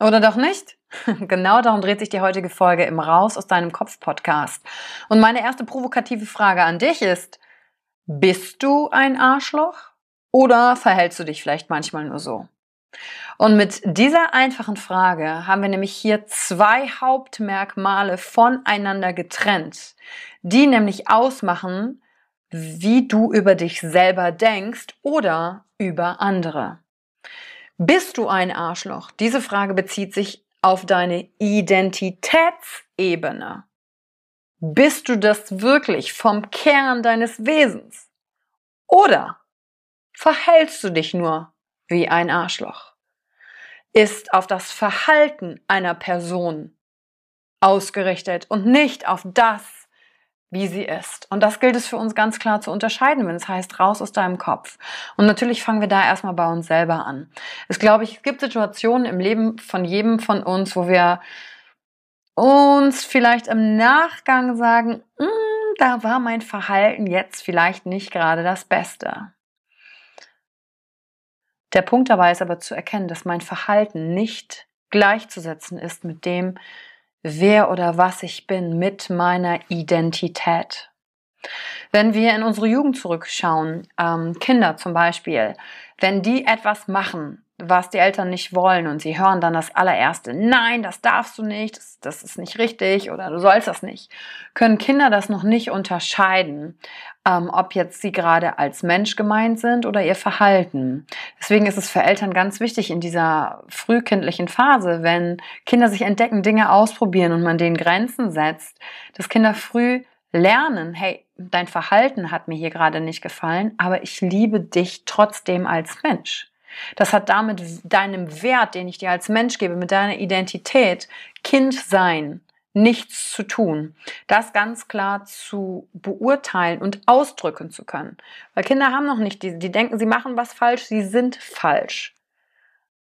Oder doch nicht? Genau darum dreht sich die heutige Folge im Raus aus deinem Kopf Podcast. Und meine erste provokative Frage an dich ist, bist du ein Arschloch oder verhältst du dich vielleicht manchmal nur so? Und mit dieser einfachen Frage haben wir nämlich hier zwei Hauptmerkmale voneinander getrennt, die nämlich ausmachen, wie du über dich selber denkst oder über andere. Bist du ein Arschloch? Diese Frage bezieht sich auf deine Identitätsebene. Bist du das wirklich vom Kern deines Wesens? Oder verhältst du dich nur wie ein Arschloch? Ist auf das Verhalten einer Person ausgerichtet und nicht auf das, wie sie ist. Und das gilt es für uns ganz klar zu unterscheiden, wenn es heißt, raus aus deinem Kopf. Und natürlich fangen wir da erstmal bei uns selber an. Es glaube ich, es gibt Situationen im Leben von jedem von uns, wo wir uns vielleicht im Nachgang sagen, hm, da war mein Verhalten jetzt vielleicht nicht gerade das Beste. Der Punkt dabei ist aber zu erkennen, dass mein Verhalten nicht gleichzusetzen ist mit dem, wer oder was ich bin mit meiner Identität. Wenn wir in unsere Jugend zurückschauen, ähm, Kinder zum Beispiel, wenn die etwas machen, was die Eltern nicht wollen und sie hören dann das allererste, nein, das darfst du nicht, das, das ist nicht richtig oder du sollst das nicht, können Kinder das noch nicht unterscheiden, ähm, ob jetzt sie gerade als Mensch gemeint sind oder ihr Verhalten. Deswegen ist es für Eltern ganz wichtig in dieser frühkindlichen Phase, wenn Kinder sich entdecken, Dinge ausprobieren und man denen Grenzen setzt, dass Kinder früh lernen, hey, dein Verhalten hat mir hier gerade nicht gefallen, aber ich liebe dich trotzdem als Mensch. Das hat damit deinem Wert, den ich dir als Mensch gebe, mit deiner Identität, Kind sein, nichts zu tun. Das ganz klar zu beurteilen und ausdrücken zu können. Weil Kinder haben noch nicht diese, die denken, sie machen was falsch, sie sind falsch.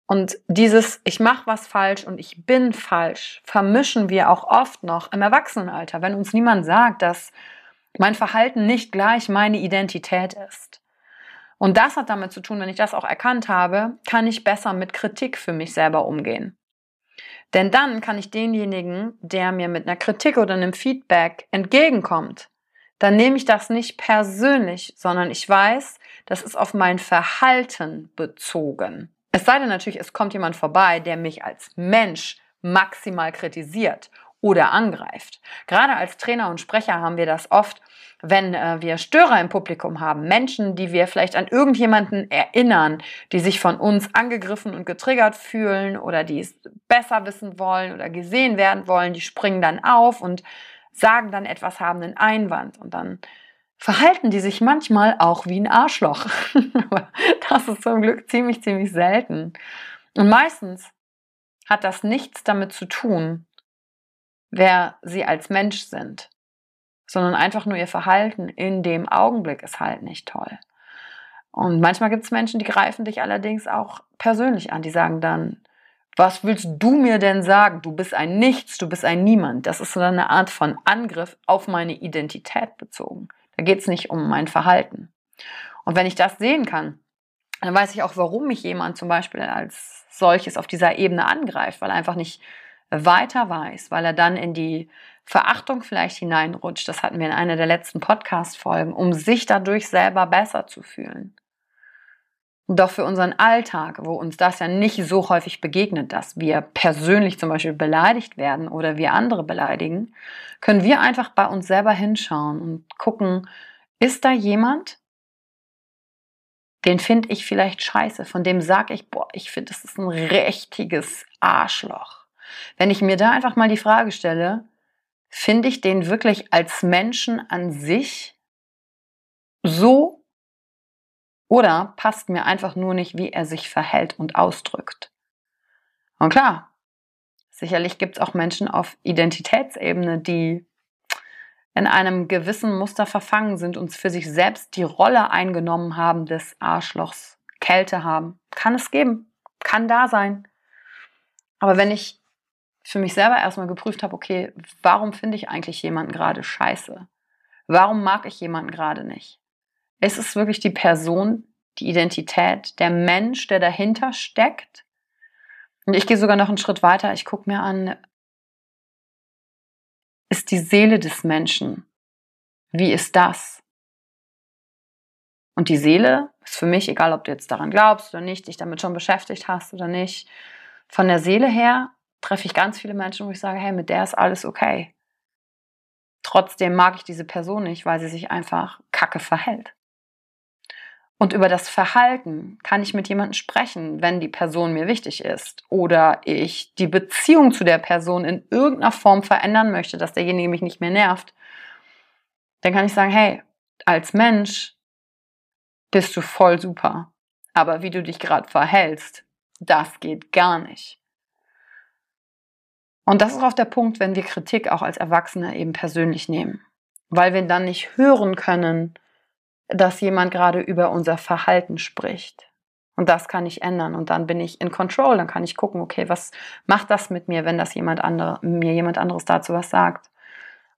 Und dieses Ich mache was falsch und ich bin falsch vermischen wir auch oft noch im Erwachsenenalter, wenn uns niemand sagt, dass mein Verhalten nicht gleich meine Identität ist. Und das hat damit zu tun, wenn ich das auch erkannt habe, kann ich besser mit Kritik für mich selber umgehen. Denn dann kann ich denjenigen, der mir mit einer Kritik oder einem Feedback entgegenkommt, dann nehme ich das nicht persönlich, sondern ich weiß, das ist auf mein Verhalten bezogen. Es sei denn natürlich, es kommt jemand vorbei, der mich als Mensch maximal kritisiert oder angreift. Gerade als Trainer und Sprecher haben wir das oft, wenn äh, wir Störer im Publikum haben, Menschen, die wir vielleicht an irgendjemanden erinnern, die sich von uns angegriffen und getriggert fühlen oder die es besser wissen wollen oder gesehen werden wollen, die springen dann auf und sagen dann etwas, haben einen Einwand und dann verhalten die sich manchmal auch wie ein Arschloch. Aber das ist zum Glück ziemlich, ziemlich selten. Und meistens hat das nichts damit zu tun, wer sie als Mensch sind, sondern einfach nur ihr Verhalten in dem Augenblick ist halt nicht toll. Und manchmal gibt es Menschen, die greifen dich allerdings auch persönlich an. Die sagen dann, was willst du mir denn sagen? Du bist ein Nichts, du bist ein Niemand. Das ist so eine Art von Angriff auf meine Identität bezogen. Da geht es nicht um mein Verhalten. Und wenn ich das sehen kann, dann weiß ich auch, warum mich jemand zum Beispiel als solches auf dieser Ebene angreift, weil einfach nicht weiter weiß, weil er dann in die Verachtung vielleicht hineinrutscht. Das hatten wir in einer der letzten Podcast-Folgen, um sich dadurch selber besser zu fühlen. Doch für unseren Alltag, wo uns das ja nicht so häufig begegnet, dass wir persönlich zum Beispiel beleidigt werden oder wir andere beleidigen, können wir einfach bei uns selber hinschauen und gucken, ist da jemand, den finde ich vielleicht scheiße, von dem sage ich, boah, ich finde, das ist ein richtiges Arschloch. Wenn ich mir da einfach mal die Frage stelle, finde ich den wirklich als Menschen an sich so oder passt mir einfach nur nicht, wie er sich verhält und ausdrückt. Und klar, sicherlich gibt es auch Menschen auf Identitätsebene, die in einem gewissen Muster verfangen sind und für sich selbst die Rolle eingenommen haben des Arschlochs, Kälte haben. Kann es geben, kann da sein. Aber wenn ich für mich selber erstmal geprüft habe, okay, warum finde ich eigentlich jemanden gerade scheiße? Warum mag ich jemanden gerade nicht? Ist es wirklich die Person, die Identität, der Mensch, der dahinter steckt? Und ich gehe sogar noch einen Schritt weiter. Ich gucke mir an, ist die Seele des Menschen. Wie ist das? Und die Seele ist für mich, egal ob du jetzt daran glaubst oder nicht, dich damit schon beschäftigt hast oder nicht, von der Seele her treffe ich ganz viele Menschen, wo ich sage, hey, mit der ist alles okay. Trotzdem mag ich diese Person nicht, weil sie sich einfach kacke verhält. Und über das Verhalten kann ich mit jemandem sprechen, wenn die Person mir wichtig ist oder ich die Beziehung zu der Person in irgendeiner Form verändern möchte, dass derjenige mich nicht mehr nervt. Dann kann ich sagen, hey, als Mensch bist du voll super. Aber wie du dich gerade verhältst, das geht gar nicht. Und das ist auch der Punkt, wenn wir Kritik auch als Erwachsene eben persönlich nehmen. Weil wir dann nicht hören können, dass jemand gerade über unser Verhalten spricht. Und das kann ich ändern. Und dann bin ich in Control. Dann kann ich gucken, okay, was macht das mit mir, wenn das jemand andere, mir jemand anderes dazu was sagt?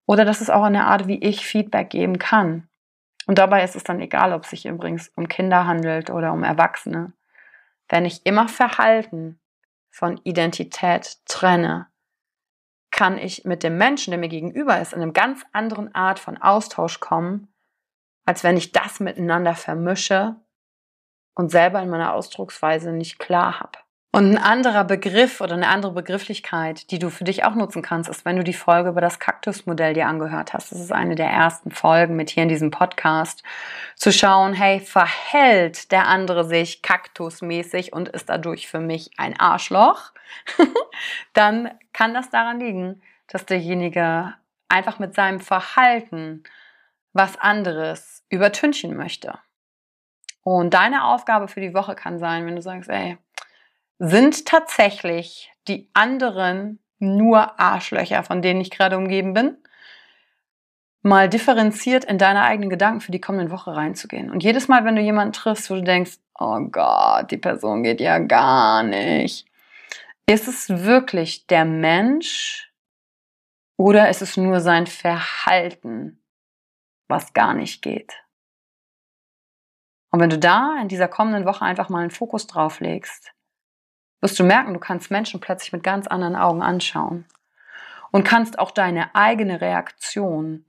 Oder das ist auch eine Art, wie ich Feedback geben kann. Und dabei ist es dann egal, ob es sich übrigens um Kinder handelt oder um Erwachsene. Wenn ich immer Verhalten von Identität trenne, kann ich mit dem Menschen, der mir gegenüber ist, in einer ganz anderen Art von Austausch kommen, als wenn ich das miteinander vermische und selber in meiner Ausdrucksweise nicht klar habe. Und ein anderer Begriff oder eine andere Begrifflichkeit, die du für dich auch nutzen kannst, ist, wenn du die Folge über das Kaktusmodell dir angehört hast. Das ist eine der ersten Folgen mit hier in diesem Podcast. Zu schauen, hey, verhält der andere sich kaktusmäßig und ist dadurch für mich ein Arschloch? Dann kann das daran liegen, dass derjenige einfach mit seinem Verhalten was anderes übertünchen möchte. Und deine Aufgabe für die Woche kann sein, wenn du sagst, ey, sind tatsächlich die anderen nur Arschlöcher, von denen ich gerade umgeben bin? Mal differenziert in deine eigenen Gedanken für die kommende Woche reinzugehen. Und jedes Mal, wenn du jemanden triffst, wo du denkst, oh Gott, die Person geht ja gar nicht, ist es wirklich der Mensch oder ist es nur sein Verhalten, was gar nicht geht. Und wenn du da in dieser kommenden Woche einfach mal einen Fokus drauf legst, wirst du merken, du kannst Menschen plötzlich mit ganz anderen Augen anschauen und kannst auch deine eigene Reaktion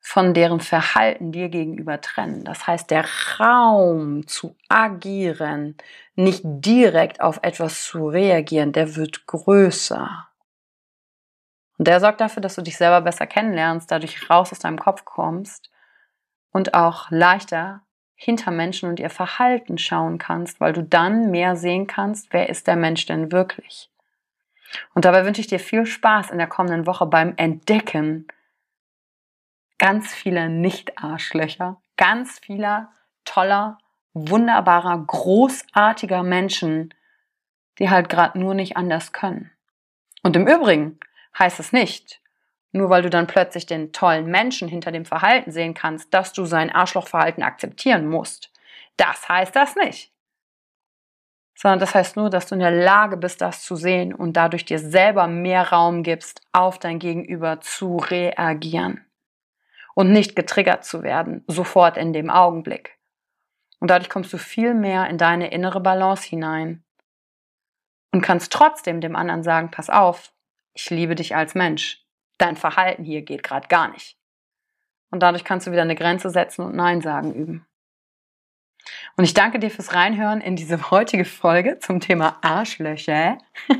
von deren Verhalten dir gegenüber trennen. Das heißt, der Raum zu agieren, nicht direkt auf etwas zu reagieren, der wird größer. Und der sorgt dafür, dass du dich selber besser kennenlernst, dadurch raus aus deinem Kopf kommst und auch leichter hinter Menschen und ihr Verhalten schauen kannst, weil du dann mehr sehen kannst, wer ist der Mensch denn wirklich. Und dabei wünsche ich dir viel Spaß in der kommenden Woche beim Entdecken ganz vieler Nicht-Arschlöcher, ganz vieler toller, wunderbarer, großartiger Menschen, die halt gerade nur nicht anders können. Und im Übrigen heißt es nicht, nur weil du dann plötzlich den tollen Menschen hinter dem Verhalten sehen kannst, dass du sein Arschlochverhalten akzeptieren musst. Das heißt das nicht. Sondern das heißt nur, dass du in der Lage bist, das zu sehen und dadurch dir selber mehr Raum gibst, auf dein Gegenüber zu reagieren. Und nicht getriggert zu werden, sofort in dem Augenblick. Und dadurch kommst du viel mehr in deine innere Balance hinein. Und kannst trotzdem dem anderen sagen, pass auf, ich liebe dich als Mensch dein Verhalten hier geht gerade gar nicht. Und dadurch kannst du wieder eine Grenze setzen und Nein sagen üben. Und ich danke dir fürs Reinhören in diese heutige Folge zum Thema Arschlöcher.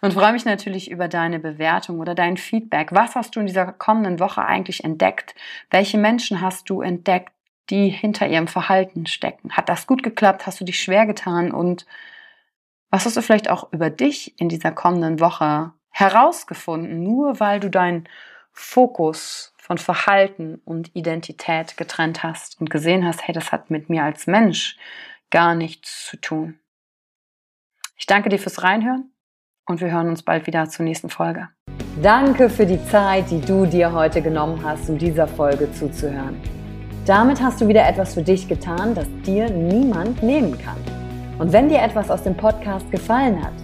und freue mich natürlich über deine Bewertung oder dein Feedback. Was hast du in dieser kommenden Woche eigentlich entdeckt? Welche Menschen hast du entdeckt, die hinter ihrem Verhalten stecken? Hat das gut geklappt? Hast du dich schwer getan? Und was hast du vielleicht auch über dich in dieser kommenden Woche herausgefunden, nur weil du deinen Fokus von Verhalten und Identität getrennt hast und gesehen hast, hey, das hat mit mir als Mensch gar nichts zu tun. Ich danke dir fürs Reinhören und wir hören uns bald wieder zur nächsten Folge. Danke für die Zeit, die du dir heute genommen hast, um dieser Folge zuzuhören. Damit hast du wieder etwas für dich getan, das dir niemand nehmen kann. Und wenn dir etwas aus dem Podcast gefallen hat,